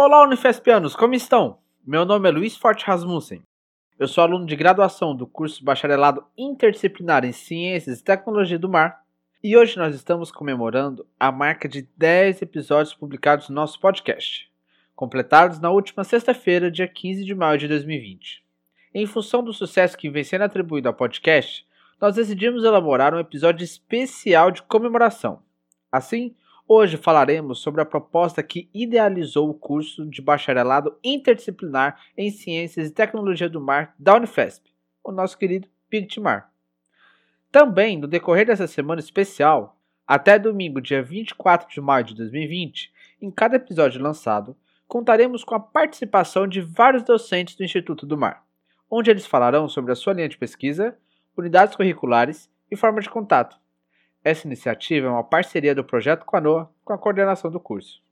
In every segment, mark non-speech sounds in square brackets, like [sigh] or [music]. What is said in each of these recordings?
Olá, Unifespianos, como estão? Meu nome é Luiz Forte Rasmussen. Eu sou aluno de graduação do curso Bacharelado Interdisciplinar em Ciências e Tecnologia do Mar e hoje nós estamos comemorando a marca de 10 episódios publicados no nosso podcast, completados na última sexta-feira, dia 15 de maio de 2020. Em função do sucesso que vem sendo atribuído ao podcast, nós decidimos elaborar um episódio especial de comemoração. Assim, Hoje falaremos sobre a proposta que idealizou o curso de bacharelado interdisciplinar em Ciências e Tecnologia do Mar da Unifesp, o nosso querido PICTMAR. Também, no decorrer dessa semana especial, até domingo, dia 24 de maio de 2020, em cada episódio lançado, contaremos com a participação de vários docentes do Instituto do Mar, onde eles falarão sobre a sua linha de pesquisa, unidades curriculares e forma de contato essa iniciativa é uma parceria do Projeto Quanoa com a coordenação do curso.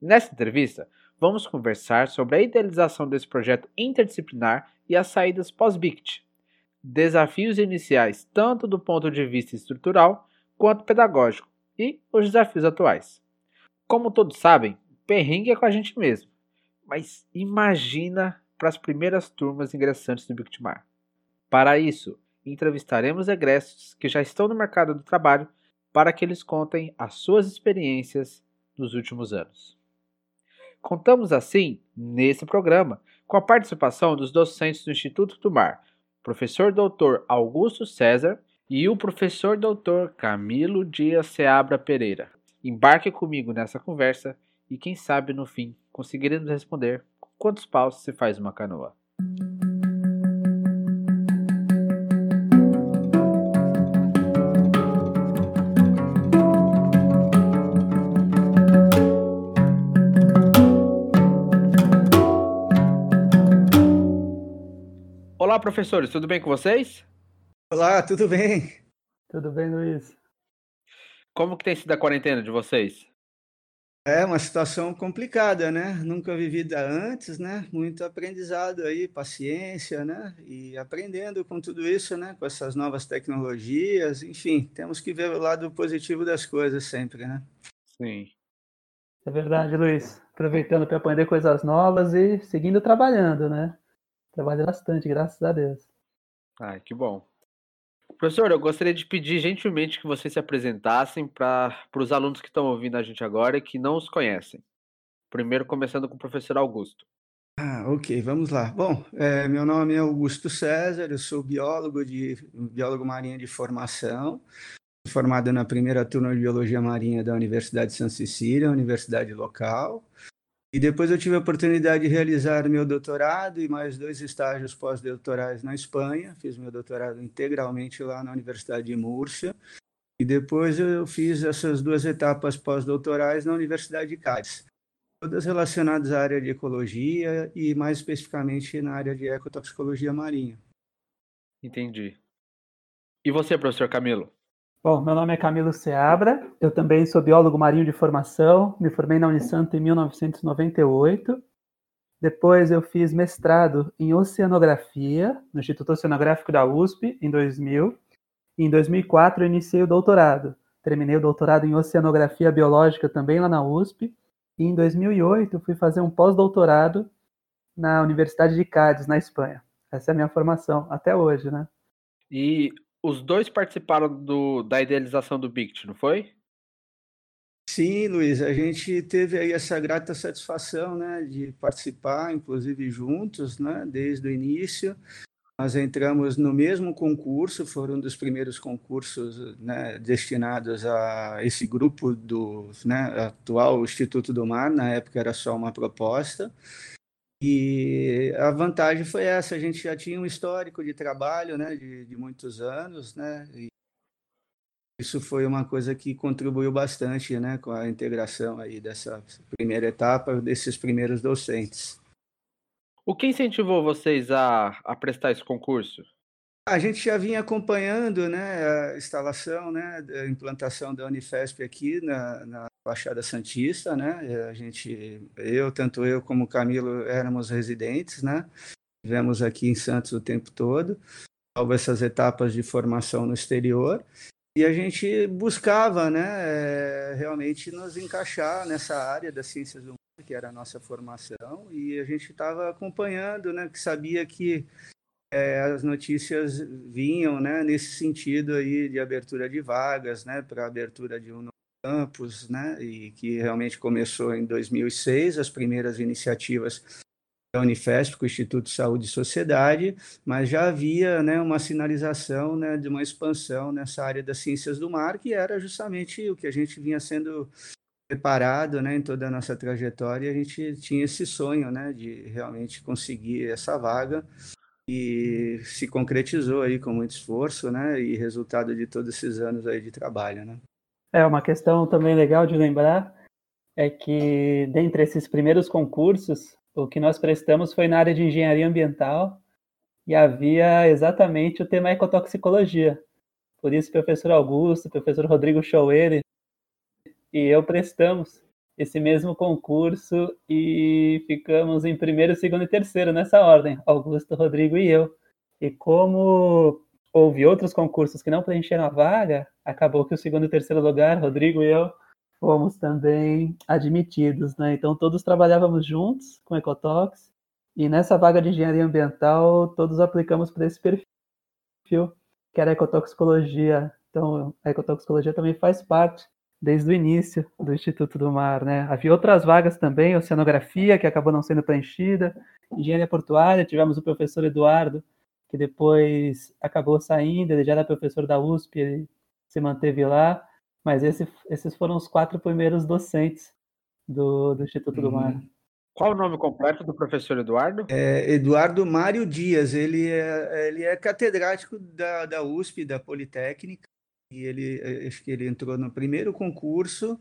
Nessa entrevista, vamos conversar sobre a idealização desse projeto interdisciplinar e as saídas pós-BICT, desafios iniciais tanto do ponto de vista estrutural quanto pedagógico e os desafios atuais. Como todos sabem, perrengue é com a gente mesmo, mas imagina para as primeiras turmas ingressantes do BICTMAR. Para isso, entrevistaremos egressos que já estão no mercado do trabalho para que eles contem as suas experiências nos últimos anos. Contamos assim, nesse programa, com a participação dos docentes do Instituto do Mar, professor Dr. Augusto César e o professor Dr. Camilo Dias Seabra Pereira. Embarque comigo nessa conversa e quem sabe no fim conseguiremos responder quantos paus se faz uma canoa. Olá, professores, tudo bem com vocês? Olá, tudo bem? Tudo bem, Luiz? Como que tem sido a quarentena de vocês? É uma situação complicada, né? Nunca vivida antes, né? Muito aprendizado aí, paciência, né? E aprendendo com tudo isso, né? Com essas novas tecnologias, enfim, temos que ver o lado positivo das coisas sempre, né? Sim. É verdade, Luiz. Aproveitando para aprender coisas novas e seguindo trabalhando, né? Trabalha bastante, graças a Deus. Ai, que bom. Professor, eu gostaria de pedir gentilmente que vocês se apresentassem para os alunos que estão ouvindo a gente agora e que não os conhecem. Primeiro, começando com o professor Augusto. Ah, ok, vamos lá. Bom, é, meu nome é Augusto César, eu sou biólogo de biólogo marinho de formação, formado na primeira turma de biologia marinha da Universidade de Santa Cecília, universidade local. E depois eu tive a oportunidade de realizar meu doutorado e mais dois estágios pós-doutorais na Espanha. Fiz meu doutorado integralmente lá na Universidade de Múrcia. E depois eu fiz essas duas etapas pós-doutorais na Universidade de Cádiz, todas relacionadas à área de ecologia e mais especificamente na área de ecotoxicologia marinha. Entendi. E você, professor Camilo? Bom, meu nome é Camilo Seabra, eu também sou biólogo marinho de formação, me formei na Unisanto em 1998. Depois eu fiz mestrado em oceanografia no Instituto Oceanográfico da USP em 2000. E em 2004 eu iniciei o doutorado. Terminei o doutorado em oceanografia biológica também lá na USP. E em 2008 fui fazer um pós-doutorado na Universidade de Cádiz, na Espanha. Essa é a minha formação até hoje, né? E os dois participaram do, da idealização do BICT, não foi? Sim, Luiz, a gente teve aí essa grata satisfação, né, de participar, inclusive juntos, né, desde o início. Nós entramos no mesmo concurso, foram um dos primeiros concursos né, destinados a esse grupo do né, atual Instituto do Mar, na época era só uma proposta. E a vantagem foi essa, a gente já tinha um histórico de trabalho, né, de, de muitos anos, né, e isso foi uma coisa que contribuiu bastante, né, com a integração aí dessa primeira etapa, desses primeiros docentes. O que incentivou vocês a, a prestar esse concurso? A gente já vinha acompanhando né, a instalação, né, a implantação da Unifesp aqui na, na Baixada Santista, né? A gente, eu, tanto eu como o Camilo, éramos residentes, né? Vivemos aqui em Santos o tempo todo, salvo essas etapas de formação no exterior. E a gente buscava, né, realmente nos encaixar nessa área das ciências humanas, que era a nossa formação, e a gente estava acompanhando, né, que sabia que é, as notícias vinham né, nesse sentido aí de abertura de vagas, né, para abertura de um novo campus, né, e que realmente começou em 2006, as primeiras iniciativas da Unifesp, com o Instituto Saúde e Sociedade, mas já havia né, uma sinalização né, de uma expansão nessa área das ciências do mar, que era justamente o que a gente vinha sendo preparado né, em toda a nossa trajetória, a gente tinha esse sonho né, de realmente conseguir essa vaga, e se concretizou aí com muito esforço, né, e resultado de todos esses anos aí de trabalho, né. É, uma questão também legal de lembrar é que dentre esses primeiros concursos, o que nós prestamos foi na área de engenharia ambiental e havia exatamente o tema ecotoxicologia. Por isso, o professor Augusto, o professor Rodrigo Schauer e eu prestamos esse mesmo concurso e ficamos em primeiro, segundo e terceiro nessa ordem, Augusto, Rodrigo e eu. E como houve outros concursos que não preencheram a vaga, acabou que o segundo e terceiro lugar, Rodrigo e eu, fomos também admitidos, né? Então todos trabalhávamos juntos com Ecotox e nessa vaga de engenharia ambiental todos aplicamos para esse perfil que era ecotoxicologia. Então a ecotoxicologia também faz parte desde o início do Instituto do Mar, né? Havia outras vagas também, oceanografia que acabou não sendo preenchida, engenharia portuária, tivemos o professor Eduardo que depois acabou saindo, ele já era professor da USP, ele se manteve lá mas esse, esses foram os quatro primeiros docentes do, do Instituto do Mar. Uhum. Qual o nome completo do professor Eduardo? É Eduardo Mário Dias. Ele é, ele é catedrático da, da USP, da Politécnica, e ele acho que ele entrou no primeiro concurso.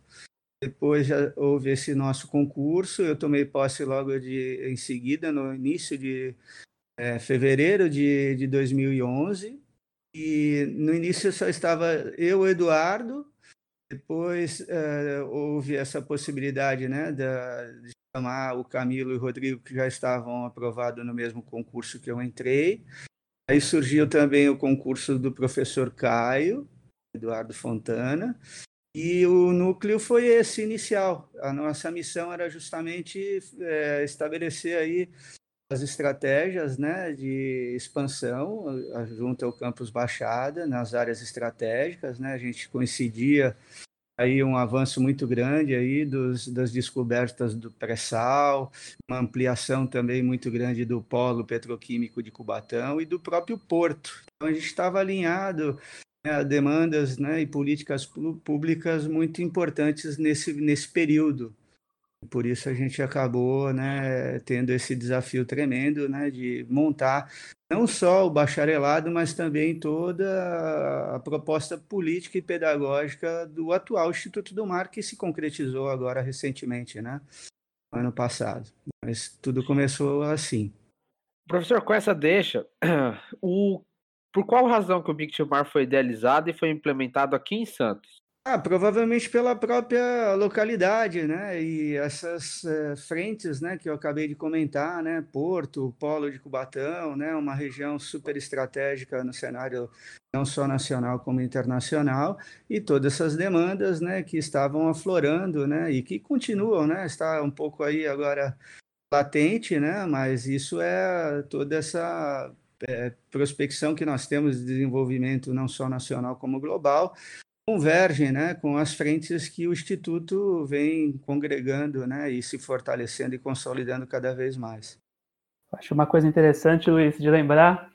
Depois já houve esse nosso concurso. Eu tomei posse logo de, em seguida, no início de é, fevereiro de, de 2011. E no início só estava eu, Eduardo, depois uh, houve essa possibilidade né, da, de chamar o Camilo e o Rodrigo, que já estavam aprovados no mesmo concurso que eu entrei. Aí surgiu também o concurso do professor Caio, Eduardo Fontana, e o núcleo foi esse inicial. A nossa missão era justamente é, estabelecer aí as estratégias né, de expansão junto ao campus Baixada, nas áreas estratégicas. Né, a gente coincidia aí um avanço muito grande aí dos, das descobertas do pré-sal, uma ampliação também muito grande do polo petroquímico de Cubatão e do próprio porto. Então a gente estava alinhado né, a demandas né, e políticas públicas muito importantes nesse, nesse período. Por isso a gente acabou né, tendo esse desafio tremendo né, de montar não só o bacharelado, mas também toda a proposta política e pedagógica do atual Instituto do Mar, que se concretizou agora recentemente, né, ano passado. Mas tudo começou assim. Professor, com essa deixa, [clears throat] o, por qual razão que o Big Mar foi idealizado e foi implementado aqui em Santos? Ah, provavelmente pela própria localidade, né? E essas é, frentes, né, que eu acabei de comentar, né? Porto, Polo de Cubatão, né? Uma região super estratégica no cenário não só nacional como internacional e todas essas demandas, né, que estavam aflorando, né? E que continuam, né? Está um pouco aí agora latente, né? Mas isso é toda essa é, prospecção que nós temos de desenvolvimento não só nacional como global, convergem né, com as frentes que o Instituto vem congregando né, e se fortalecendo e consolidando cada vez mais. Acho uma coisa interessante, Luiz, de lembrar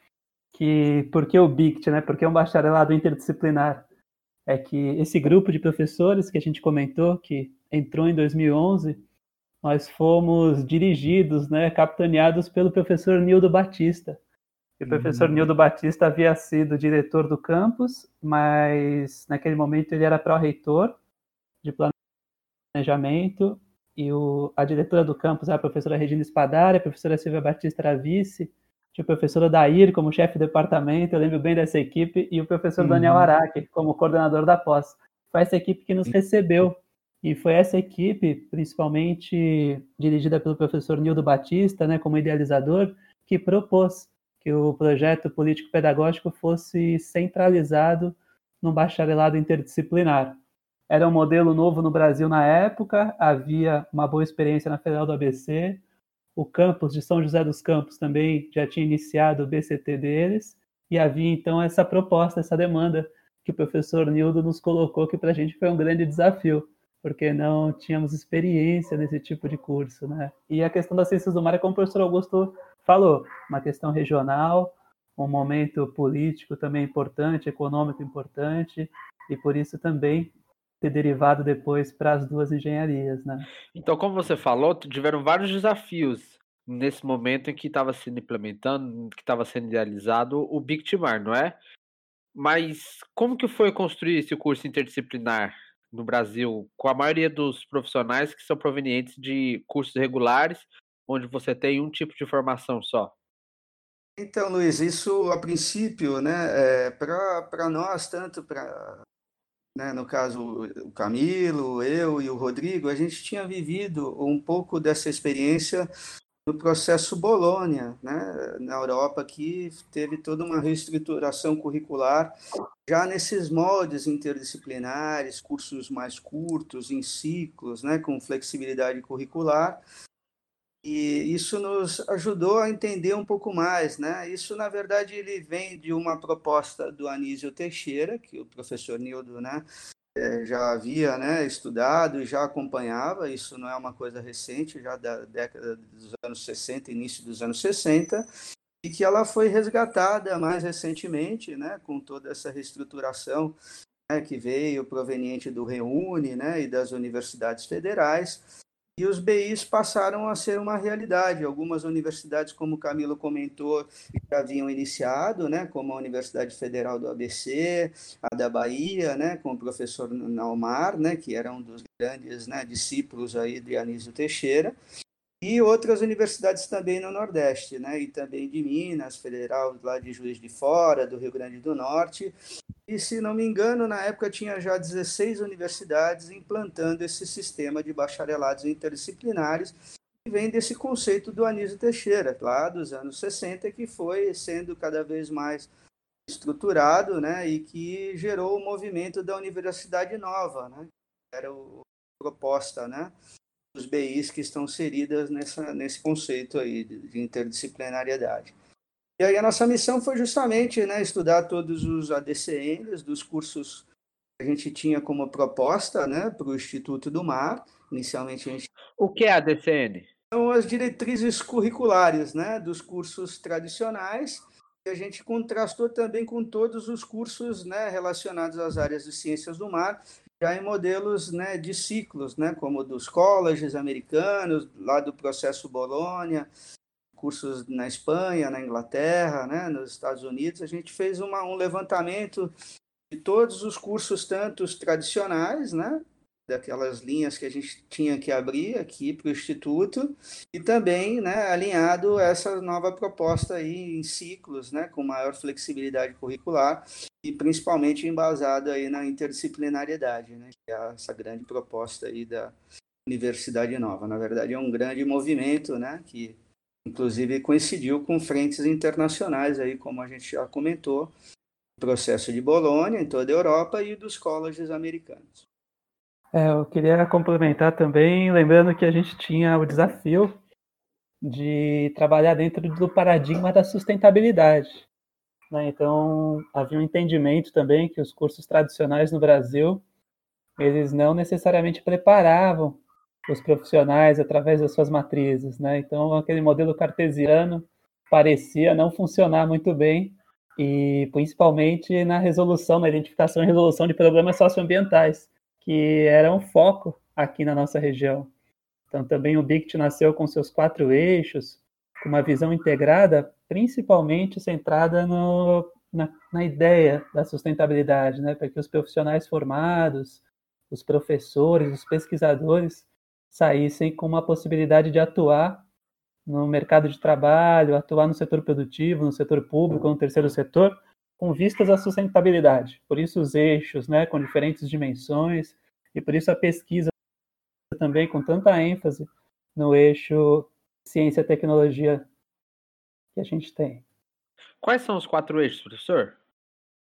que por que o BICT, né, porque é um bacharelado interdisciplinar, é que esse grupo de professores que a gente comentou, que entrou em 2011, nós fomos dirigidos, né, capitaneados pelo professor Nildo Batista, o professor uhum. Nildo Batista havia sido diretor do campus, mas naquele momento ele era pró-reitor de planejamento, e o, a diretora do campus era a professora Regina Spadari, a professora Silvia Batista era vice, tinha o professor Dair como chefe de departamento, eu lembro bem dessa equipe, e o professor uhum. Daniel Araque como coordenador da pós. Foi essa equipe que nos recebeu, e foi essa equipe, principalmente dirigida pelo professor Nildo Batista, né, como idealizador, que propôs que o projeto político-pedagógico fosse centralizado no bacharelado interdisciplinar. Era um modelo novo no Brasil na época, havia uma boa experiência na Federal do ABC. O campus de São José dos Campos também já tinha iniciado o BCT deles, e havia então essa proposta, essa demanda que o professor Nildo nos colocou, que para a gente foi um grande desafio, porque não tínhamos experiência nesse tipo de curso. Né? E a questão das ciências do mar é como o professor Augusto falou, uma questão regional, um momento político também importante, econômico importante, e por isso também ter derivado depois para as duas engenharias, né? Então, como você falou, tiveram vários desafios nesse momento em que estava sendo implementando, que estava sendo idealizado o Big Timar, não é? Mas como que foi construir esse curso interdisciplinar no Brasil, com a maioria dos profissionais que são provenientes de cursos regulares, onde você tem um tipo de formação só? Então, Luiz, isso a princípio, né, é, para nós, tanto para né, no caso o Camilo, eu e o Rodrigo, a gente tinha vivido um pouco dessa experiência no processo Bolonha, né, na Europa, que teve toda uma reestruturação curricular já nesses moldes interdisciplinares, cursos mais curtos, em ciclos, né, com flexibilidade curricular, e isso nos ajudou a entender um pouco mais, né? Isso, na verdade, ele vem de uma proposta do Anísio Teixeira, que o professor Nildo, né, eh, já havia né, estudado e já acompanhava, isso não é uma coisa recente, já da década dos anos 60, início dos anos 60, e que ela foi resgatada mais recentemente, né, com toda essa reestruturação né, que veio proveniente do Reúne né, e das universidades federais, e os BIs passaram a ser uma realidade. Algumas universidades, como o Camilo comentou, já haviam iniciado, né, como a Universidade Federal do ABC, a da Bahia, né, com o professor Naumar, né, que era um dos grandes né, discípulos aí de Anísio Teixeira, e outras universidades também no Nordeste, né, e também de Minas, Federal lá de Juiz de Fora, do Rio Grande do Norte, e, se não me engano, na época tinha já 16 universidades implantando esse sistema de bacharelados interdisciplinares, que vem desse conceito do Anísio Teixeira, lá dos anos 60, que foi sendo cada vez mais estruturado né, e que gerou o movimento da Universidade Nova, né, era a proposta né, dos BIs que estão inseridas nessa, nesse conceito aí de interdisciplinariedade. E aí a nossa missão foi justamente né, estudar todos os ADCNs dos cursos que a gente tinha como proposta né, para o Instituto do Mar. Inicialmente a gente... O que é ADCN? São as diretrizes curriculares né, dos cursos tradicionais e a gente contrastou também com todos os cursos né, relacionados às áreas de ciências do mar, já em modelos né, de ciclos, né, como dos colleges americanos, lá do processo Bolonha, cursos na Espanha, na Inglaterra, né, nos Estados Unidos, a gente fez uma, um levantamento de todos os cursos, tanto os tradicionais, né, daquelas linhas que a gente tinha que abrir aqui para o Instituto, e também né, alinhado essa nova proposta aí em ciclos, né, com maior flexibilidade curricular, e principalmente embasado aí na interdisciplinariedade, né, que é essa grande proposta aí da Universidade Nova. Na verdade, é um grande movimento né, que inclusive coincidiu com frentes internacionais aí, como a gente já comentou, processo de Bolonha em toda a Europa e dos colleges americanos. É, eu queria complementar também, lembrando que a gente tinha o desafio de trabalhar dentro do paradigma da sustentabilidade. Né? Então, havia um entendimento também que os cursos tradicionais no Brasil, eles não necessariamente preparavam os profissionais através das suas matrizes, né? Então aquele modelo cartesiano parecia não funcionar muito bem e principalmente na resolução, na identificação e resolução de problemas socioambientais, que era um foco aqui na nossa região. Então também o BICT nasceu com seus quatro eixos, com uma visão integrada, principalmente centrada no, na, na ideia da sustentabilidade, né? Para que os profissionais formados, os professores, os pesquisadores saíssem com uma possibilidade de atuar no mercado de trabalho, atuar no setor produtivo, no setor público, no terceiro setor, com vistas à sustentabilidade. Por isso os eixos, né, com diferentes dimensões, e por isso a pesquisa também com tanta ênfase no eixo ciência e tecnologia que a gente tem. Quais são os quatro eixos, professor?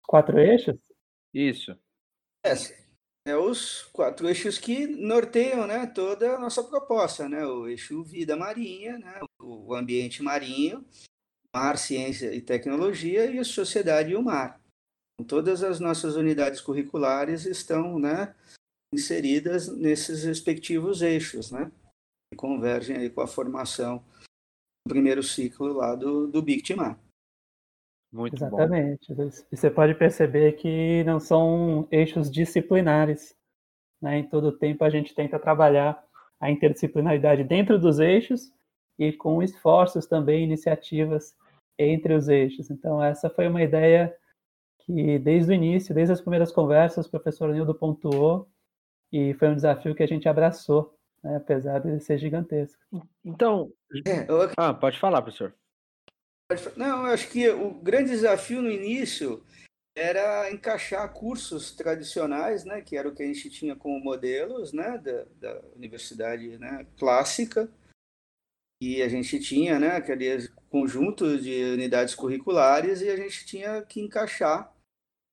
Quatro eixos? Isso. É, é os quatro eixos que norteiam né, toda a nossa proposta, né? O eixo vida marinha, né, o ambiente marinho, mar, ciência e tecnologia e a sociedade e o mar. Todas as nossas unidades curriculares estão né, inseridas nesses respectivos eixos, né? Que convergem aí com a formação do primeiro ciclo lá do, do BICTMAR. Muito Exatamente. Bom. Você pode perceber que não são eixos disciplinares. Né? Em todo tempo a gente tenta trabalhar a interdisciplinaridade dentro dos eixos e com esforços também, iniciativas entre os eixos. Então, essa foi uma ideia que, desde o início, desde as primeiras conversas, o professor Nildo pontuou e foi um desafio que a gente abraçou, né? apesar de ser gigantesco. Então, é, eu... ah, pode falar, professor. Não, eu acho que o grande desafio no início era encaixar cursos tradicionais, né, que era o que a gente tinha como modelos, né, da, da universidade, né, clássica, e a gente tinha, né, aquele conjunto de unidades curriculares e a gente tinha que encaixar,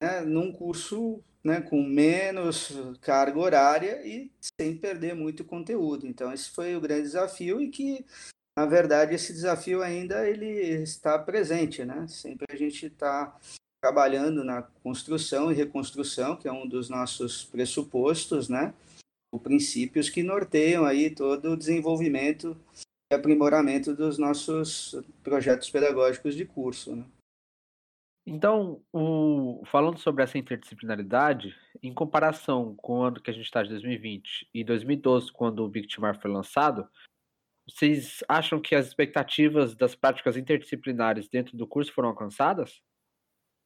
né, num curso, né, com menos carga horária e sem perder muito conteúdo. Então esse foi o grande desafio e que na verdade, esse desafio ainda ele está presente, né? Sempre a gente está trabalhando na construção e reconstrução, que é um dos nossos pressupostos, né? Os princípios que norteiam aí todo o desenvolvimento aprimoramento dos nossos projetos pedagógicos de curso, né? Então, o, falando sobre essa interdisciplinaridade, em comparação com o ano que a gente está de 2020 e 2012, quando o Bictimar foi lançado, vocês acham que as expectativas das práticas interdisciplinares dentro do curso foram alcançadas?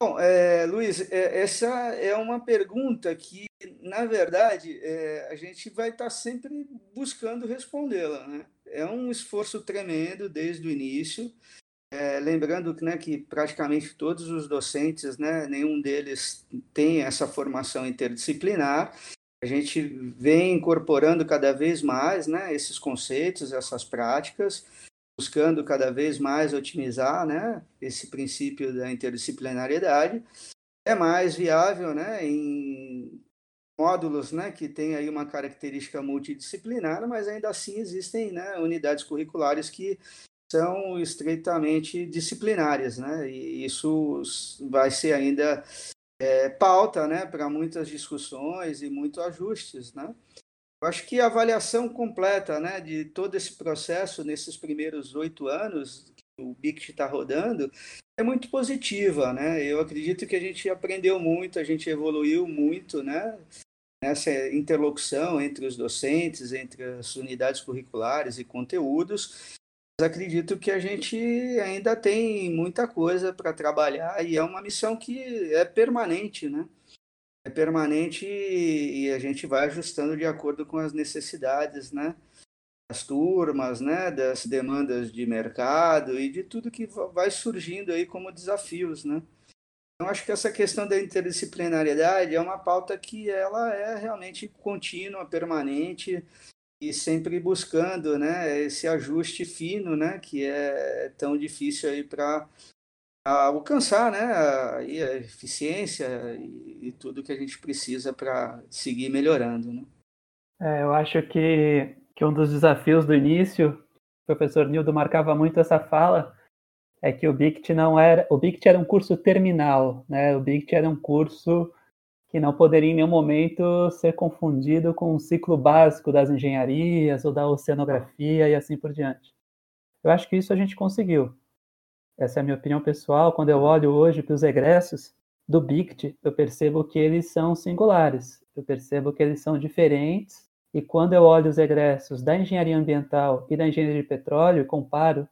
Bom, é, Luiz, é, essa é uma pergunta que, na verdade, é, a gente vai estar sempre buscando respondê-la. Né? É um esforço tremendo desde o início. É, lembrando né, que praticamente todos os docentes, né, nenhum deles tem essa formação interdisciplinar, a gente vem incorporando cada vez mais né, esses conceitos, essas práticas, buscando cada vez mais otimizar né, esse princípio da interdisciplinariedade. É mais viável né, em módulos né, que têm aí uma característica multidisciplinar, mas ainda assim existem né, unidades curriculares que são estritamente disciplinares, né? E isso vai ser ainda é, pauta né, para muitas discussões e muitos ajustes. Né? Eu acho que a avaliação completa né, de todo esse processo nesses primeiros oito anos que o BICT está rodando é muito positiva. Né? Eu acredito que a gente aprendeu muito, a gente evoluiu muito né, nessa interlocução entre os docentes, entre as unidades curriculares e conteúdos, acredito que a gente ainda tem muita coisa para trabalhar e é uma missão que é permanente, né? É permanente e a gente vai ajustando de acordo com as necessidades, né? Das turmas, né? Das demandas de mercado e de tudo que vai surgindo aí como desafios, né? Então, acho que essa questão da interdisciplinariedade é uma pauta que ela é realmente contínua, permanente, e sempre buscando né, esse ajuste fino, né, que é tão difícil aí para alcançar né, a, a eficiência e, e, tudo que a gente precisa para seguir melhorando. Né? É, eu acho que, que um dos desafios do início, o professor Nildo marcava muito essa fala, é que o BICT não era, o BICT era um curso terminal, né? O BICT era um curso que não poderia em nenhum momento ser confundido com o ciclo básico das engenharias ou da oceanografia e assim por diante. Eu acho que isso a gente conseguiu. Essa é a minha opinião pessoal. Quando eu olho hoje para os egressos do BICT, eu percebo que eles são singulares, eu percebo que eles são diferentes. E quando eu olho os egressos da engenharia ambiental e da engenharia de petróleo comparo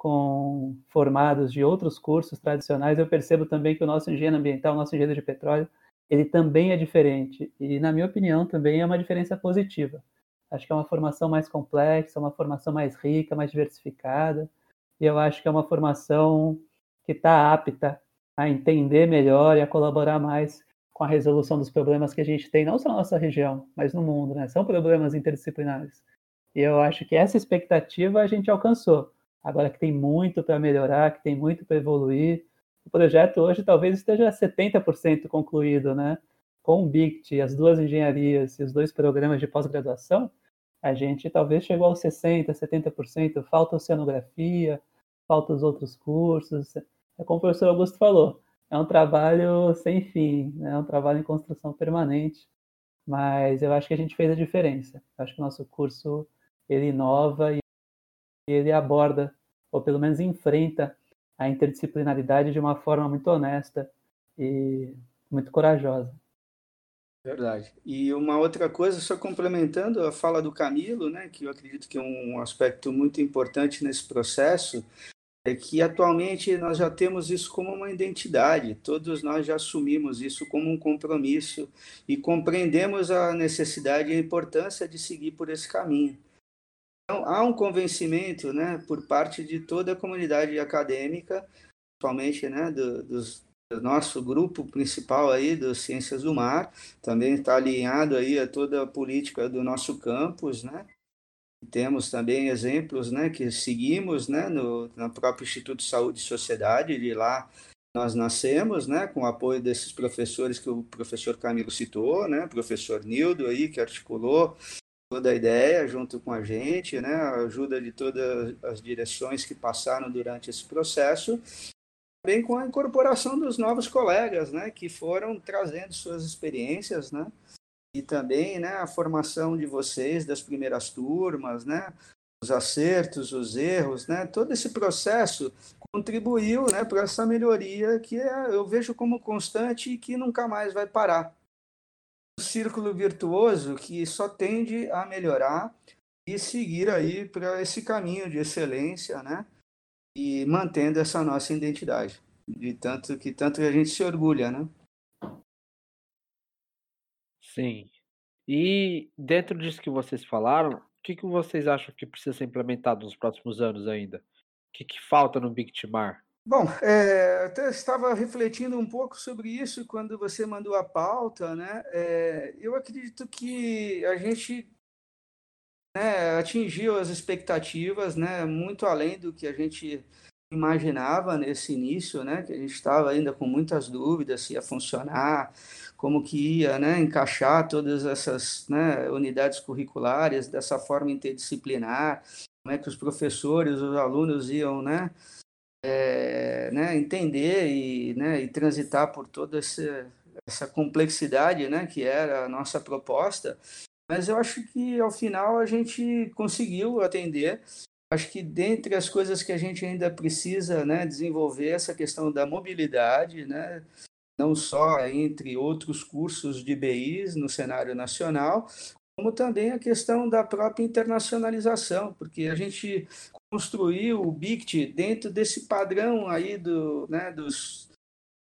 com formados de outros cursos tradicionais, eu percebo também que o nosso engenheiro ambiental, o nosso engenheiro de petróleo, ele também é diferente. E, na minha opinião, também é uma diferença positiva. Acho que é uma formação mais complexa, uma formação mais rica, mais diversificada. E eu acho que é uma formação que está apta a entender melhor e a colaborar mais com a resolução dos problemas que a gente tem, não só na nossa região, mas no mundo. Né? São problemas interdisciplinares. E eu acho que essa expectativa a gente alcançou. Agora que tem muito para melhorar, que tem muito para evoluir, o projeto hoje talvez esteja 70% concluído, né? com o BICT as duas engenharias e os dois programas de pós-graduação, a gente talvez chegou aos 60%, 70%, falta oceanografia, falta os outros cursos. É como o professor Augusto falou, é um trabalho sem fim, né? é um trabalho em construção permanente, mas eu acho que a gente fez a diferença. Eu acho que o nosso curso, ele inova e ele aborda, ou pelo menos enfrenta, a interdisciplinaridade de uma forma muito honesta e muito corajosa. Verdade. E uma outra coisa, só complementando a fala do Camilo, né, que eu acredito que é um aspecto muito importante nesse processo, é que atualmente nós já temos isso como uma identidade, todos nós já assumimos isso como um compromisso e compreendemos a necessidade e a importância de seguir por esse caminho. Então, há um convencimento né, por parte de toda a comunidade acadêmica, principalmente né, do, do nosso grupo principal aí das Ciências do Mar, também está alinhado aí a toda a política do nosso campus, né? Temos também exemplos, né, que seguimos, né, no, no próprio Instituto de Saúde e Sociedade, de lá nós nascemos, né, com o apoio desses professores que o professor Camilo citou, né, professor Nildo aí, que articulou toda a ideia junto com a gente, né, a ajuda de todas as direções que passaram durante esse processo, também com a incorporação dos novos colegas, né, que foram trazendo suas experiências, né, e também né, a formação de vocês das primeiras turmas, né, os acertos, os erros, né, todo esse processo contribuiu né, para essa melhoria que é, eu vejo como constante e que nunca mais vai parar. Círculo virtuoso que só tende a melhorar e seguir aí para esse caminho de excelência, né, e mantendo essa nossa identidade, de tanto que tanto a gente se orgulha, né? Sim. E dentro disso que vocês falaram, o que, que vocês acham que precisa ser implementado nos próximos anos ainda? O que, que falta no Big Timar? Bom, é, até estava refletindo um pouco sobre isso quando você mandou a pauta, né? É, eu acredito que a gente né, atingiu as expectativas, né? Muito além do que a gente imaginava nesse início, né? Que a gente estava ainda com muitas dúvidas se ia funcionar, como que ia né, encaixar todas essas né, unidades curriculares dessa forma interdisciplinar, como é que os professores, os alunos iam né, é, né, entender e, né, e transitar por toda essa, essa complexidade né, que era a nossa proposta. Mas eu acho que ao final a gente conseguiu atender. Acho que dentre as coisas que a gente ainda precisa né, desenvolver essa questão da mobilidade, né, não só entre outros cursos de BIs no cenário nacional, como também a questão da própria internacionalização, porque a gente construiu o BICT dentro desse padrão aí do, né, dos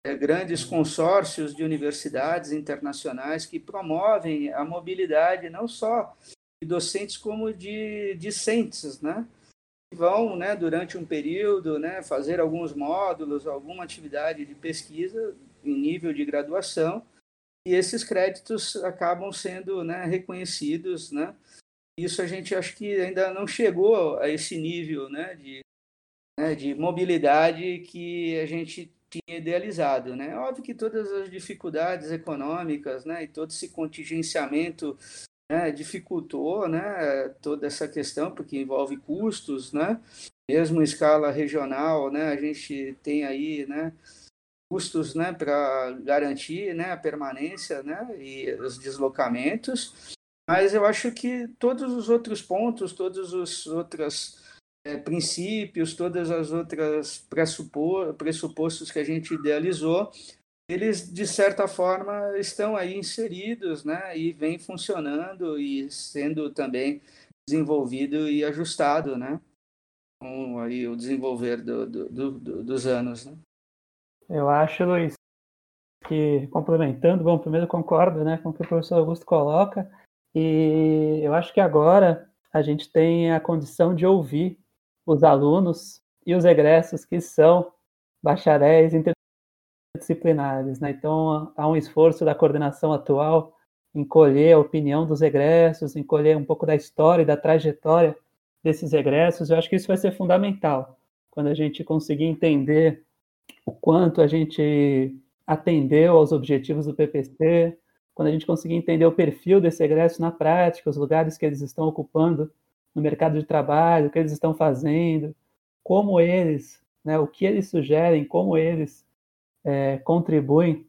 é, grandes consórcios de universidades internacionais que promovem a mobilidade não só de docentes como de discentes, né? vão, né, durante um período, né, fazer alguns módulos, alguma atividade de pesquisa em nível de graduação, e esses créditos acabam sendo né, reconhecidos. Né? Isso a gente acho que ainda não chegou a esse nível né, de, né, de mobilidade que a gente tinha idealizado. Né? Óbvio que todas as dificuldades econômicas né, e todo esse contingenciamento né, dificultou né, toda essa questão, porque envolve custos, né? mesmo em escala regional, né, a gente tem aí né, custos né, para garantir né, a permanência né, e os deslocamentos, mas eu acho que todos os outros pontos, todos os outros é, princípios, todas as outras pressupostos que a gente idealizou, eles de certa forma estão aí inseridos, né, e vem funcionando e sendo também desenvolvido e ajustado, né, com aí o desenvolver do, do, do, dos anos, né. Eu acho, Luiz, que complementando, bom, primeiro concordo né, com o que o professor Augusto coloca, e eu acho que agora a gente tem a condição de ouvir os alunos e os egressos que são bacharéis interdisciplinares. Né? Então, há um esforço da coordenação atual em colher a opinião dos egressos, em colher um pouco da história e da trajetória desses egressos. Eu acho que isso vai ser fundamental quando a gente conseguir entender o quanto a gente atendeu aos objetivos do PPC, quando a gente conseguir entender o perfil desse egresso na prática, os lugares que eles estão ocupando no mercado de trabalho, o que eles estão fazendo, como eles, né, o que eles sugerem, como eles é, contribuem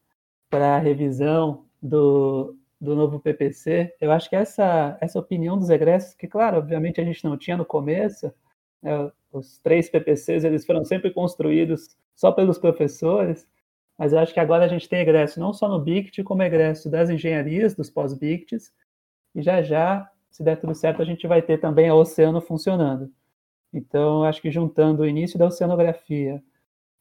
para a revisão do, do novo PPC. Eu acho que essa, essa opinião dos egressos, que, claro, obviamente a gente não tinha no começo, né, os três PPCs eles foram sempre construídos só pelos professores, mas eu acho que agora a gente tem egresso não só no BICT, como egresso das engenharias, dos pós-BICTs, e já já, se der tudo certo, a gente vai ter também a Oceano funcionando. Então, acho que juntando o início da oceanografia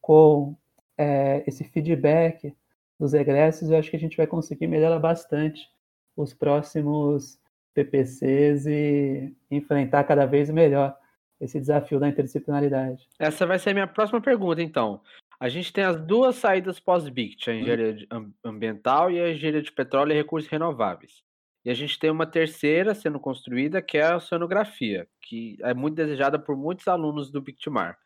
com é, esse feedback dos egressos, eu acho que a gente vai conseguir melhorar bastante os próximos PPCs e enfrentar cada vez melhor esse desafio da interdisciplinaridade. Essa vai ser a minha próxima pergunta, então. A gente tem as duas saídas pós-BICT, a engenharia ambiental e a engenharia de petróleo e recursos renováveis. E a gente tem uma terceira sendo construída, que é a oceanografia, que é muito desejada por muitos alunos do BICTMAR.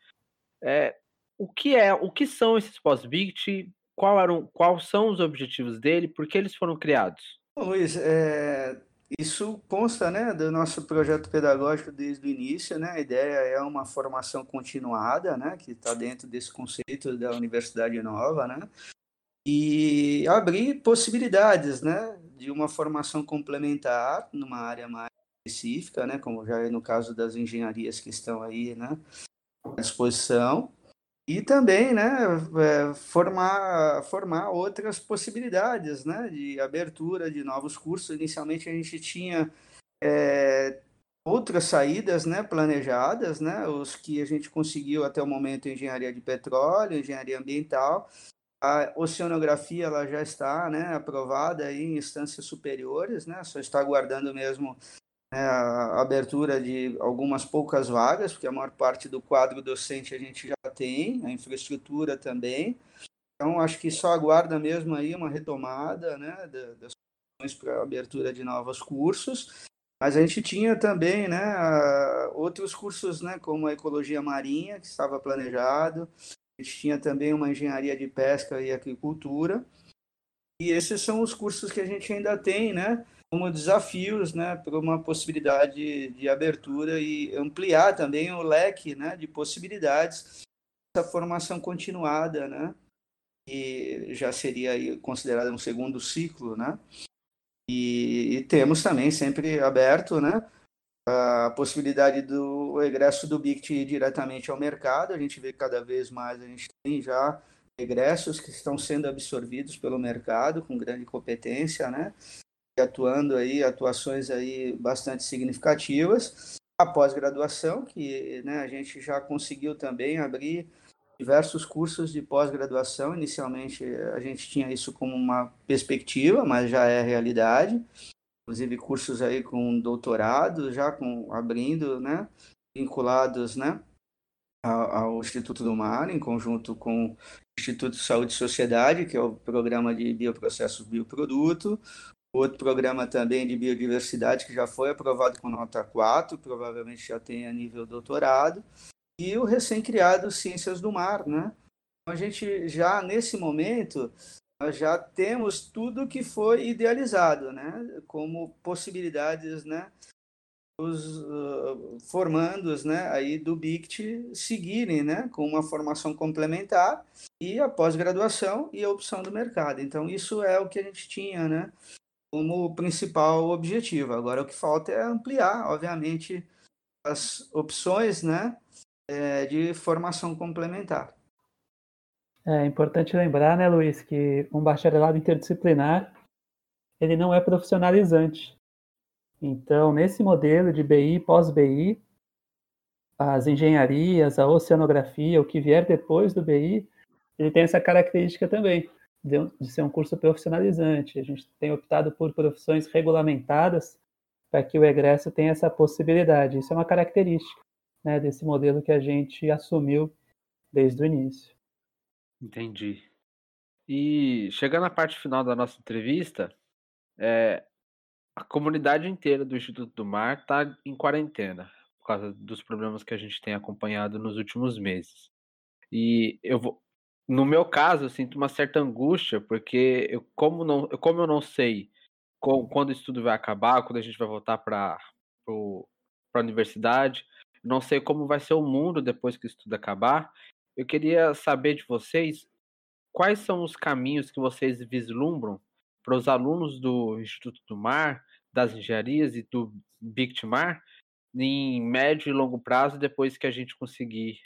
É, o que é, o que são esses pós-BICT? Qual eram, quais são os objetivos dele? Por que eles foram criados? Luiz, é, isso consta né, do nosso projeto pedagógico desde o início. Né? A ideia é uma formação continuada, né, que está dentro desse conceito da Universidade Nova, né? e abrir possibilidades né, de uma formação complementar numa área mais específica, né, como já é no caso das engenharias que estão aí né, à disposição, e também né, é, formar, formar outras possibilidades né, de abertura de novos cursos. Inicialmente a gente tinha é, outras saídas né, planejadas, né, os que a gente conseguiu até o momento engenharia de petróleo, engenharia ambiental. A oceanografia ela já está né, aprovada em instâncias superiores, né, só está aguardando mesmo a abertura de algumas poucas vagas, porque a maior parte do quadro docente a gente já tem, a infraestrutura também. Então, acho que só aguarda mesmo aí uma retomada né, das questões para abertura de novos cursos. Mas a gente tinha também né, outros cursos, né, como a ecologia marinha, que estava planejado. A gente tinha também uma engenharia de pesca e agricultura. E esses são os cursos que a gente ainda tem, né? Como desafios né, para uma possibilidade de abertura e ampliar também o leque né, de possibilidades dessa formação continuada, né, que já seria considerada um segundo ciclo. Né, e, e temos também sempre aberto né, a possibilidade do egresso do BICT ir diretamente ao mercado. A gente vê cada vez mais a gente tem já egressos que estão sendo absorvidos pelo mercado com grande competência, né? Atuando aí, atuações aí bastante significativas. A pós-graduação, que né, a gente já conseguiu também abrir diversos cursos de pós-graduação. Inicialmente a gente tinha isso como uma perspectiva, mas já é realidade. Inclusive cursos aí com doutorado, já com abrindo, né, vinculados, né, ao, Instituto do Mar, em conjunto com o Instituto de Saúde e Sociedade, que é o programa de bioprocessos bioproduto, Outro programa também de biodiversidade que já foi aprovado com nota 4, provavelmente já tem a nível doutorado. E o recém-criado Ciências do Mar, né? Então, a gente já, nesse momento, nós já temos tudo que foi idealizado, né? Como possibilidades, né? Os uh, formandos, né? Aí do BICT seguirem, né? Com uma formação complementar e a pós-graduação e a opção do mercado. Então, isso é o que a gente tinha, né? Como principal objetivo. Agora, o que falta é ampliar, obviamente, as opções né, é, de formação complementar. É importante lembrar, né, Luiz, que um bacharelado interdisciplinar ele não é profissionalizante. Então, nesse modelo de BI pós-BI, as engenharias, a oceanografia, o que vier depois do BI, ele tem essa característica também de, ser um curso profissionalizante. A gente tem optado por profissões regulamentadas para que o egresso tenha essa possibilidade. Isso é uma característica né, desse modelo que a gente assumiu desde o início. Entendi. E chegando à parte final da nossa entrevista, é, a comunidade inteira do Instituto do Mar está em quarentena por causa dos problemas que a gente tem acompanhado nos últimos meses. E eu vou, no meu caso, eu sinto uma certa angústia, porque eu, como, não, como eu não sei quando o estudo vai acabar, quando a gente vai voltar para a universidade. Não sei como vai ser o mundo depois que o estudo acabar. Eu queria saber de vocês quais são os caminhos que vocês vislumbram para os alunos do Instituto do Mar, das engenharias e do Bictmar em médio e longo prazo depois que a gente conseguir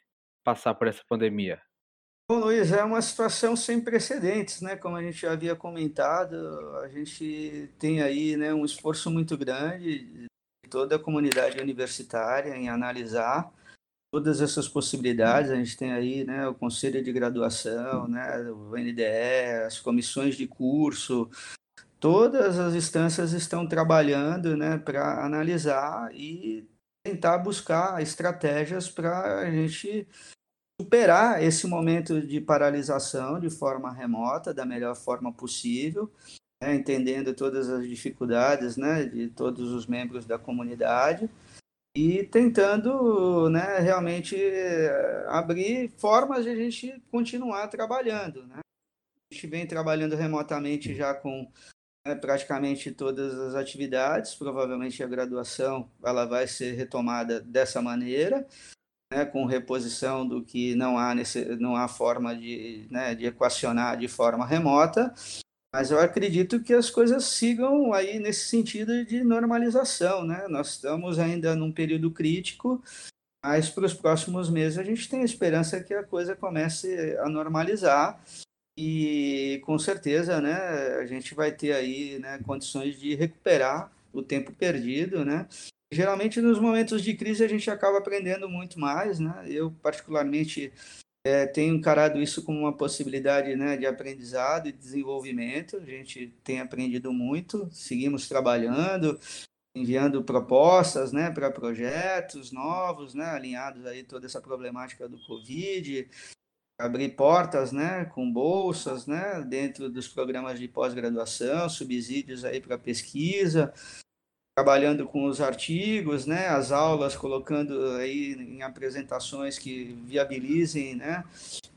passar por essa pandemia? Bom, Luiz, é uma situação sem precedentes, né? Como a gente já havia comentado, a gente tem aí né, um esforço muito grande de toda a comunidade universitária em analisar todas essas possibilidades. A gente tem aí né, o conselho de graduação, né, o NDE, as comissões de curso, todas as instâncias estão trabalhando né, para analisar e tentar buscar estratégias para a gente superar esse momento de paralisação de forma remota, da melhor forma possível, né, entendendo todas as dificuldades né, de todos os membros da comunidade e tentando né, realmente eh, abrir formas de a gente continuar trabalhando. Né? A gente vem trabalhando remotamente já com né, praticamente todas as atividades, provavelmente a graduação ela vai ser retomada dessa maneira, né, com reposição do que não há, nesse, não há forma de, né, de equacionar de forma remota, mas eu acredito que as coisas sigam aí nesse sentido de normalização. Né? Nós estamos ainda num período crítico, mas para os próximos meses a gente tem a esperança que a coisa comece a normalizar e com certeza né, a gente vai ter aí né, condições de recuperar o tempo perdido, né? Geralmente, nos momentos de crise, a gente acaba aprendendo muito mais, né? Eu, particularmente, é, tenho encarado isso como uma possibilidade né, de aprendizado e desenvolvimento. A gente tem aprendido muito, seguimos trabalhando, enviando propostas né, para projetos novos, né, alinhados aí toda essa problemática do Covid, abrir portas né, com bolsas né, dentro dos programas de pós-graduação, subsídios aí para pesquisa, trabalhando com os artigos, né, as aulas, colocando aí em apresentações que viabilizem, né,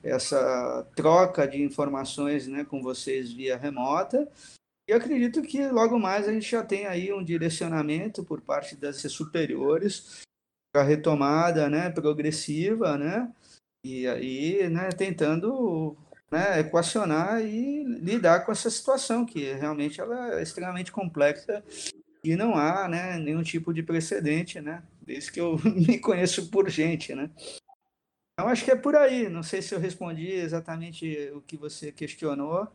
essa troca de informações, né, com vocês via remota. E acredito que logo mais a gente já tem aí um direcionamento por parte das superiores para retomada, né, progressiva, né, e aí, né, tentando né, equacionar e lidar com essa situação que realmente ela é extremamente complexa e não há né, nenhum tipo de precedente, né? Desde que eu [laughs] me conheço por gente, né? Então acho que é por aí. Não sei se eu respondi exatamente o que você questionou,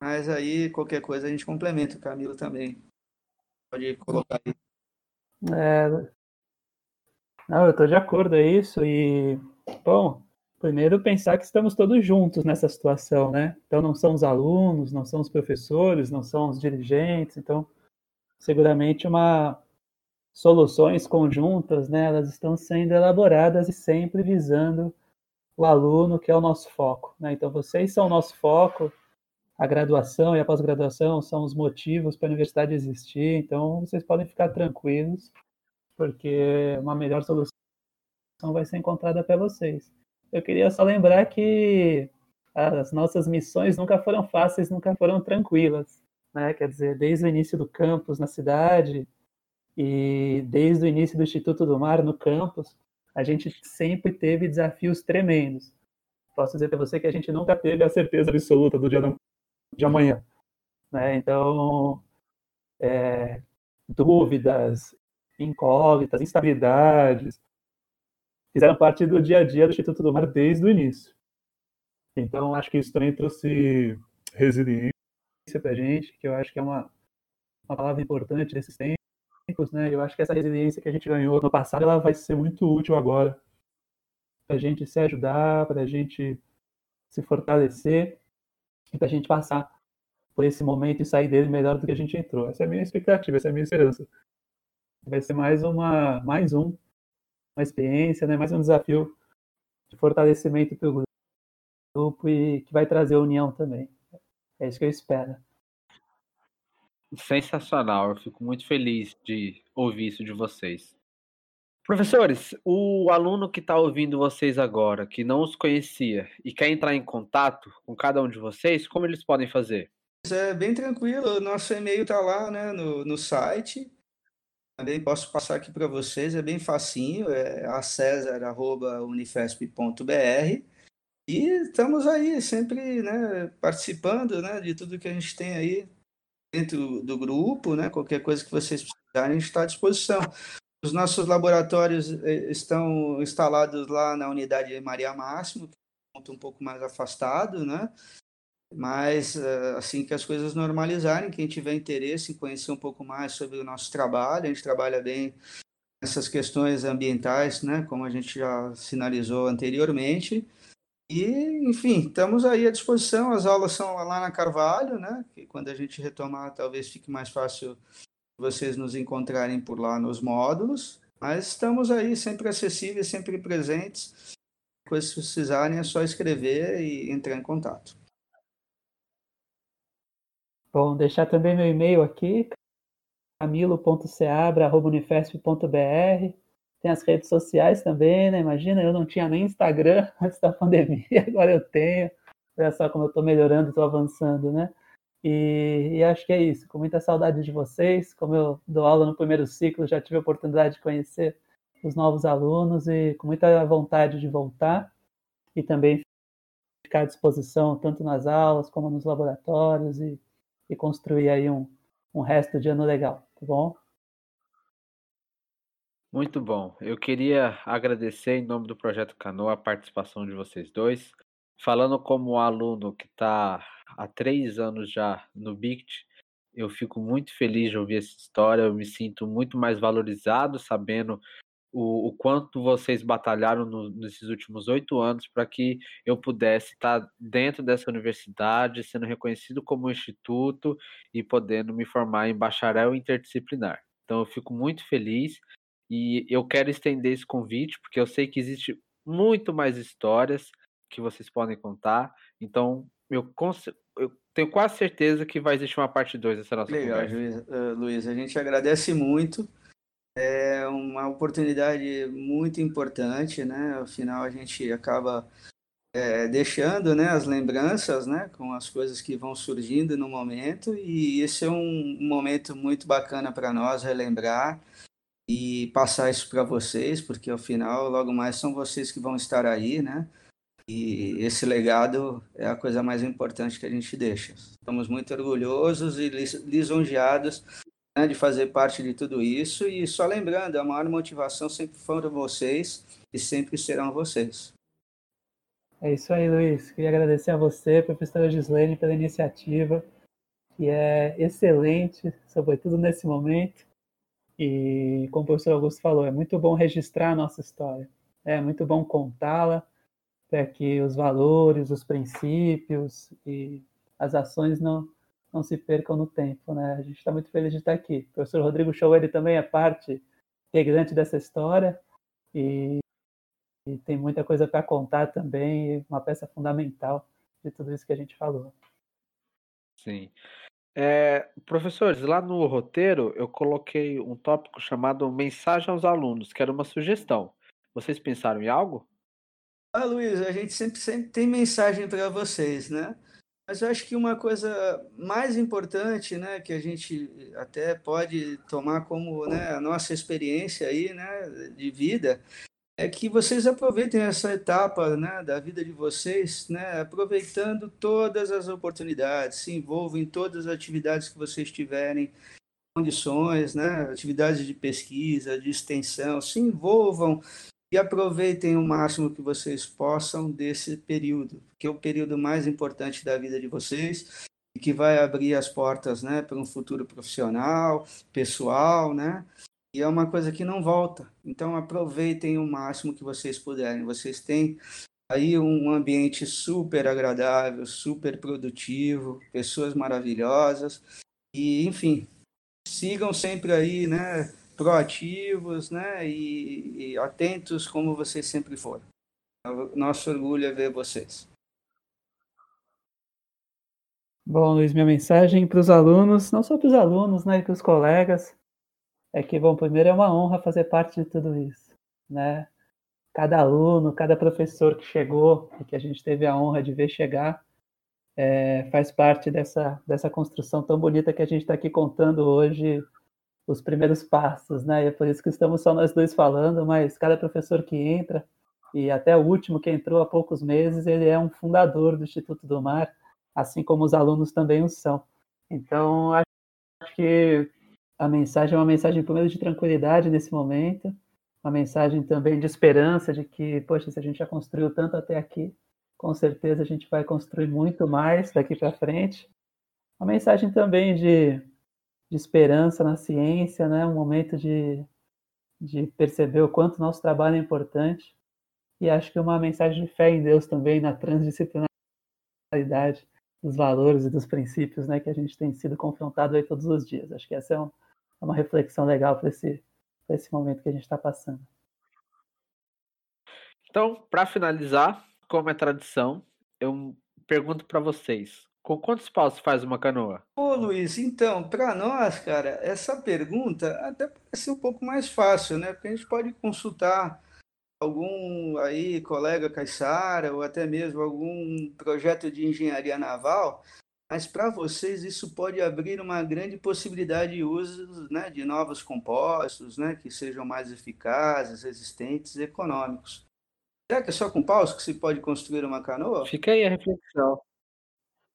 mas aí qualquer coisa a gente complementa. O Camilo também pode colocar aí. É... Não, eu estou de acordo, é isso. E, bom, primeiro pensar que estamos todos juntos nessa situação, né? Então não são os alunos, não são os professores, não são os dirigentes, então seguramente uma soluções conjuntas, né, elas estão sendo elaboradas e sempre visando o aluno, que é o nosso foco. Né? Então, vocês são o nosso foco, a graduação e a pós-graduação são os motivos para a universidade existir, então vocês podem ficar tranquilos, porque uma melhor solução vai ser encontrada para vocês. Eu queria só lembrar que as nossas missões nunca foram fáceis, nunca foram tranquilas né? Quer dizer, desde o início do campus na cidade e desde o início do Instituto do Mar no campus, a gente sempre teve desafios tremendos. Posso dizer para você que a gente nunca teve a certeza absoluta do dia de amanhã, né? Então, é, dúvidas, incógnitas, instabilidades fizeram parte do dia a dia do Instituto do Mar desde o início. Então, acho que isso também trouxe resiliência para a gente, que eu acho que é uma, uma palavra importante nesses tempos, né? Eu acho que essa resiliência que a gente ganhou no passado, ela vai ser muito útil agora para a gente se ajudar, para a gente se fortalecer e para a gente passar por esse momento e sair dele melhor do que a gente entrou. Essa é a minha expectativa, essa é a minha esperança. Vai ser mais uma, mais um, uma experiência, né? Mais um desafio de fortalecimento para o grupo e que vai trazer união também. É isso que eu espero. Sensacional, eu fico muito feliz de ouvir isso de vocês. Professores, o aluno que está ouvindo vocês agora, que não os conhecia e quer entrar em contato com cada um de vocês, como eles podem fazer? É bem tranquilo, nosso e-mail está lá né, no, no site. Também posso passar aqui para vocês, é bem facinho, é acesar.unifesp.br. E estamos aí sempre né, participando né, de tudo que a gente tem aí dentro do grupo, né? Qualquer coisa que vocês precisarem, a gente está à disposição. Os nossos laboratórios eh, estão instalados lá na unidade Maria Máximo, que é um ponto um pouco mais afastado, né? Mas eh, assim que as coisas normalizarem, quem tiver interesse em conhecer um pouco mais sobre o nosso trabalho, a gente trabalha bem essas questões ambientais, né? Como a gente já sinalizou anteriormente. E, enfim, estamos aí à disposição. As aulas são lá na Carvalho, né? Que quando a gente retomar, talvez fique mais fácil vocês nos encontrarem por lá nos módulos. Mas estamos aí sempre acessíveis, sempre presentes. Coisas que precisarem é só escrever e entrar em contato. Bom, deixar também meu e-mail aqui, camilo.seabra.unifesp.br tem as redes sociais também, né? Imagina, eu não tinha nem Instagram [laughs] antes da pandemia, [laughs] agora eu tenho. Olha só como eu estou melhorando, estou avançando, né? E, e, acho que é isso. Com muita saudade de vocês, como eu dou aula no primeiro ciclo, já tive a oportunidade de conhecer os novos alunos e com muita vontade de voltar e também ficar à disposição tanto nas aulas como nos laboratórios e, e construir aí um, um resto de ano legal, tá bom? Muito bom. Eu queria agradecer em nome do Projeto Canoa a participação de vocês dois. Falando como aluno que está há três anos já no BICT, eu fico muito feliz de ouvir essa história. Eu me sinto muito mais valorizado sabendo o, o quanto vocês batalharam no, nesses últimos oito anos para que eu pudesse estar dentro dessa universidade, sendo reconhecido como instituto e podendo me formar em bacharel interdisciplinar. Então, eu fico muito feliz e eu quero estender esse convite, porque eu sei que existe muito mais histórias que vocês podem contar. Então, eu, eu tenho quase certeza que vai existir uma parte 2 dessa nossa Legal, conversa. Legal, Luiz. A gente agradece muito. É uma oportunidade muito importante, né? Afinal, a gente acaba é, deixando né, as lembranças né, com as coisas que vão surgindo no momento, e esse é um momento muito bacana para nós relembrar e passar isso para vocês, porque ao final, logo mais, são vocês que vão estar aí, né? E esse legado é a coisa mais importante que a gente deixa. Estamos muito orgulhosos e lisonjeados né, de fazer parte de tudo isso. E só lembrando, a maior motivação sempre foram vocês e sempre serão vocês. É isso aí, Luiz. Queria agradecer a você, professora Gislaine, pela iniciativa, que é excelente, sobretudo nesse momento. E como o professor Augusto falou, é muito bom registrar a nossa história, é muito bom contá-la para que os valores, os princípios e as ações não, não se percam no tempo. Né? A gente está muito feliz de estar aqui. O professor Rodrigo Show ele também é parte integrante dessa história e, e tem muita coisa para contar também, uma peça fundamental de tudo isso que a gente falou. Sim. É, professores, lá no roteiro eu coloquei um tópico chamado Mensagem aos Alunos, que era uma sugestão. Vocês pensaram em algo? Ah, Luiz, a gente sempre, sempre tem mensagem para vocês, né? Mas eu acho que uma coisa mais importante, né, que a gente até pode tomar como né, a nossa experiência aí, né, de vida, é que vocês aproveitem essa etapa né, da vida de vocês, né, aproveitando todas as oportunidades, se envolvam em todas as atividades que vocês tiverem condições, né, atividades de pesquisa, de extensão, se envolvam e aproveitem o máximo que vocês possam desse período, que é o período mais importante da vida de vocês e que vai abrir as portas né, para um futuro profissional, pessoal, né? E é uma coisa que não volta. Então aproveitem o máximo que vocês puderem. Vocês têm aí um ambiente super agradável, super produtivo, pessoas maravilhosas e, enfim, sigam sempre aí, né, proativos, né, e, e atentos como vocês sempre foram. Nosso orgulho é ver vocês. Bom, Luiz, minha mensagem para os alunos, não só para os alunos, né, para os colegas, é que, bom, primeiro é uma honra fazer parte de tudo isso, né? Cada aluno, cada professor que chegou e que a gente teve a honra de ver chegar, é, faz parte dessa, dessa construção tão bonita que a gente está aqui contando hoje os primeiros passos, né? E é por isso que estamos só nós dois falando, mas cada professor que entra, e até o último que entrou há poucos meses, ele é um fundador do Instituto do Mar, assim como os alunos também o são. Então, acho que a mensagem é uma mensagem, primeiro, de tranquilidade nesse momento, uma mensagem também de esperança, de que, poxa, se a gente já construiu tanto até aqui, com certeza a gente vai construir muito mais daqui para frente. Uma mensagem também de, de esperança na ciência, né? um momento de, de perceber o quanto nosso trabalho é importante. E acho que uma mensagem de fé em Deus também, na transdisciplinaridade dos valores e dos princípios né, que a gente tem sido confrontado aí todos os dias. Acho que essa é, um, é uma reflexão legal para esse, esse momento que a gente está passando. Então, para finalizar, como é tradição, eu pergunto para vocês: com quantos paus faz uma canoa? Ô Luiz, então, para nós, cara, essa pergunta até parece um pouco mais fácil, né? Porque a gente pode consultar algum aí colega Caissara ou até mesmo algum projeto de engenharia naval, mas para vocês isso pode abrir uma grande possibilidade de uso né, de novos compostos, né, que sejam mais eficazes, resistentes e econômicos. Será que é só com paus que se pode construir uma canoa? Fica aí a reflexão.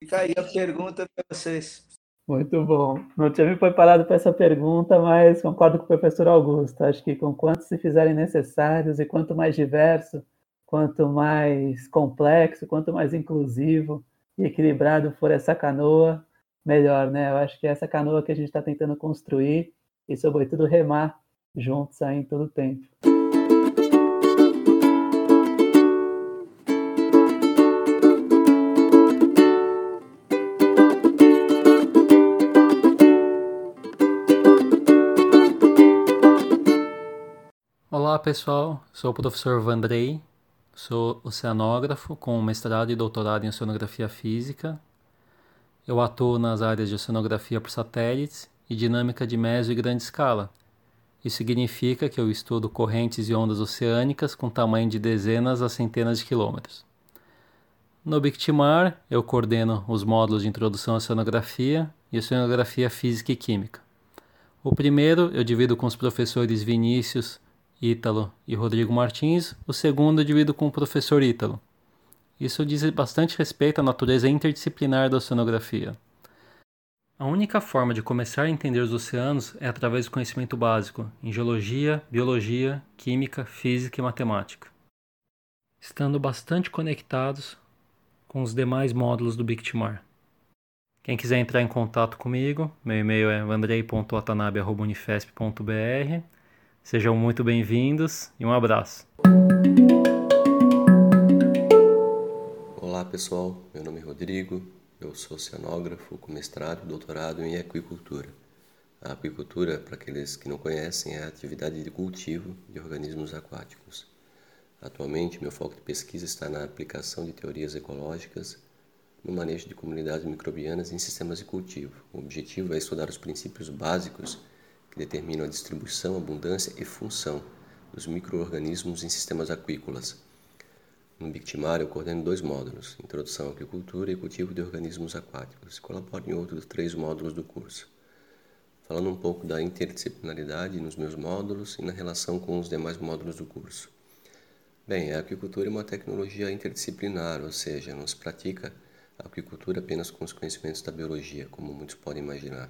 Fica aí a pergunta para vocês. Muito bom. Não tinha me preparado para essa pergunta, mas concordo com o professor Augusto. Acho que com quantos se fizerem necessários e quanto mais diverso, quanto mais complexo, quanto mais inclusivo e equilibrado for essa canoa, melhor, né? Eu acho que é essa canoa que a gente está tentando construir e, sobretudo, remar juntos aí em todo o tempo. Olá pessoal, sou o professor Vandrei, sou oceanógrafo com mestrado e doutorado em oceanografia física. Eu atuo nas áreas de oceanografia por satélites e dinâmica de médio e grande escala. Isso significa que eu estudo correntes e ondas oceânicas com tamanho de dezenas a centenas de quilômetros. No Bictimar, eu coordeno os módulos de introdução à oceanografia e oceanografia física e química. O primeiro eu divido com os professores Vinícius, Ítalo e Rodrigo Martins, o segundo divido com o professor Ítalo. Isso diz bastante respeito à natureza interdisciplinar da oceanografia. A única forma de começar a entender os oceanos é através do conhecimento básico em geologia, biologia, química, física e matemática. Estando bastante conectados com os demais módulos do Bictimar. Quem quiser entrar em contato comigo, meu e-mail é andrei.watanabe.unifesp.br Sejam muito bem-vindos e um abraço. Olá pessoal, meu nome é Rodrigo, eu sou oceanógrafo com mestrado e doutorado em aquicultura. A aquicultura, para aqueles que não conhecem, é a atividade de cultivo de organismos aquáticos. Atualmente, meu foco de pesquisa está na aplicação de teorias ecológicas no manejo de comunidades microbianas em sistemas de cultivo. O objetivo é estudar os princípios básicos que determinam a distribuição, abundância e função dos microorganismos em sistemas aquícolas. No Bictimar, eu coordeno dois módulos, Introdução à Agricultura e Cultivo de Organismos Aquáticos, e colaboro em outros três módulos do curso. Falando um pouco da interdisciplinaridade nos meus módulos e na relação com os demais módulos do curso. Bem, a aquicultura é uma tecnologia interdisciplinar, ou seja, não se pratica a aquicultura apenas com os conhecimentos da biologia, como muitos podem imaginar.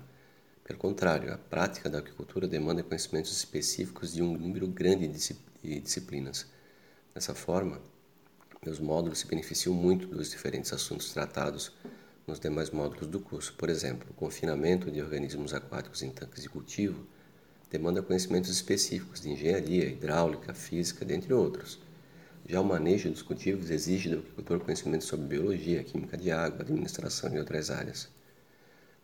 Pelo contrário, a prática da agricultura demanda conhecimentos específicos de um número grande de disciplinas. Dessa forma, meus módulos se beneficiam muito dos diferentes assuntos tratados nos demais módulos do curso. Por exemplo, o confinamento de organismos aquáticos em tanques de cultivo demanda conhecimentos específicos de engenharia, hidráulica, física, dentre outros. Já o manejo dos cultivos exige do agricultor conhecimentos sobre biologia, química de água, administração e outras áreas.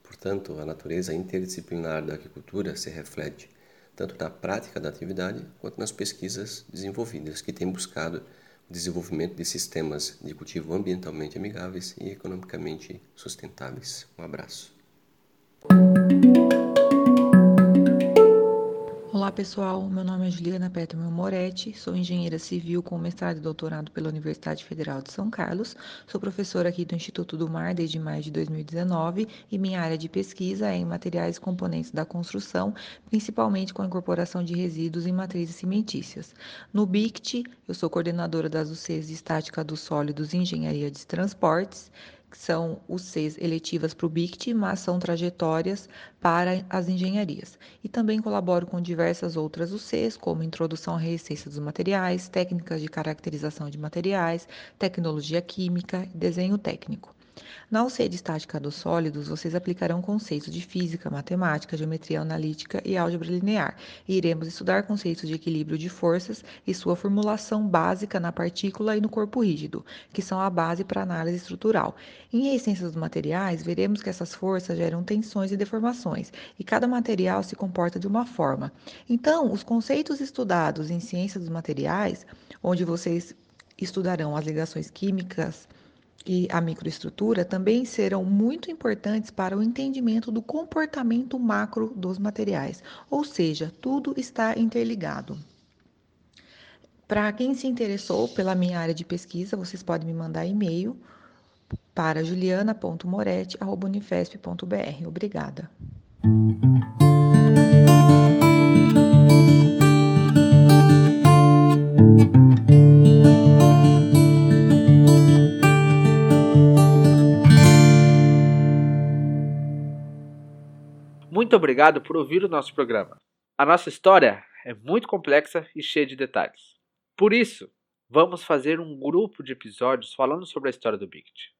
Portanto, a natureza interdisciplinar da agricultura se reflete tanto na prática da atividade quanto nas pesquisas desenvolvidas que têm buscado o desenvolvimento de sistemas de cultivo ambientalmente amigáveis e economicamente sustentáveis. Um abraço. Olá pessoal, meu nome é Juliana Peterman Moretti, sou engenheira civil com mestrado e doutorado pela Universidade Federal de São Carlos, sou professora aqui do Instituto do Mar desde maio de 2019 e minha área de pesquisa é em materiais e componentes da construção, principalmente com a incorporação de resíduos em matrizes cimentícias. No BICT, eu sou coordenadora das UCs de Estática dos Sólidos e Engenharia de Transportes são os Cs eletivas para o BICT, mas são trajetórias para as engenharias. E também colaboro com diversas outras UCs, como Introdução à Resistência dos Materiais, Técnicas de Caracterização de Materiais, Tecnologia Química e Desenho Técnico. Na de Estática dos Sólidos, vocês aplicarão conceitos de física, matemática, geometria analítica e álgebra linear, e iremos estudar conceitos de equilíbrio de forças e sua formulação básica na partícula e no corpo rígido, que são a base para análise estrutural. Em resistência dos materiais, veremos que essas forças geram tensões e deformações, e cada material se comporta de uma forma. Então, os conceitos estudados em ciência dos materiais, onde vocês estudarão as ligações químicas, e a microestrutura também serão muito importantes para o entendimento do comportamento macro dos materiais, ou seja, tudo está interligado. Para quem se interessou pela minha área de pesquisa, vocês podem me mandar e-mail para juliana.moretti.unifesp.br. Obrigada. Muito obrigado por ouvir o nosso programa. A nossa história é muito complexa e cheia de detalhes. Por isso, vamos fazer um grupo de episódios falando sobre a história do Bict.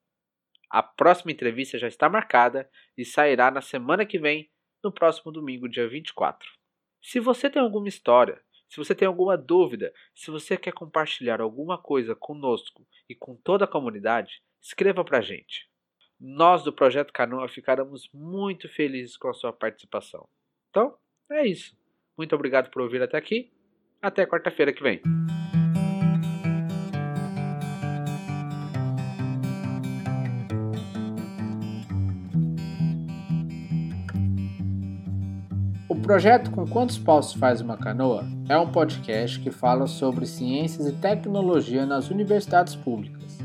A próxima entrevista já está marcada e sairá na semana que vem, no próximo domingo, dia 24. Se você tem alguma história, se você tem alguma dúvida, se você quer compartilhar alguma coisa conosco e com toda a comunidade, escreva para a gente. Nós do Projeto Canoa ficaremos muito felizes com a sua participação. Então, é isso. Muito obrigado por ouvir até aqui. Até quarta-feira que vem. O projeto Com Quantos Paus Faz Uma Canoa é um podcast que fala sobre ciências e tecnologia nas universidades públicas.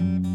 thank you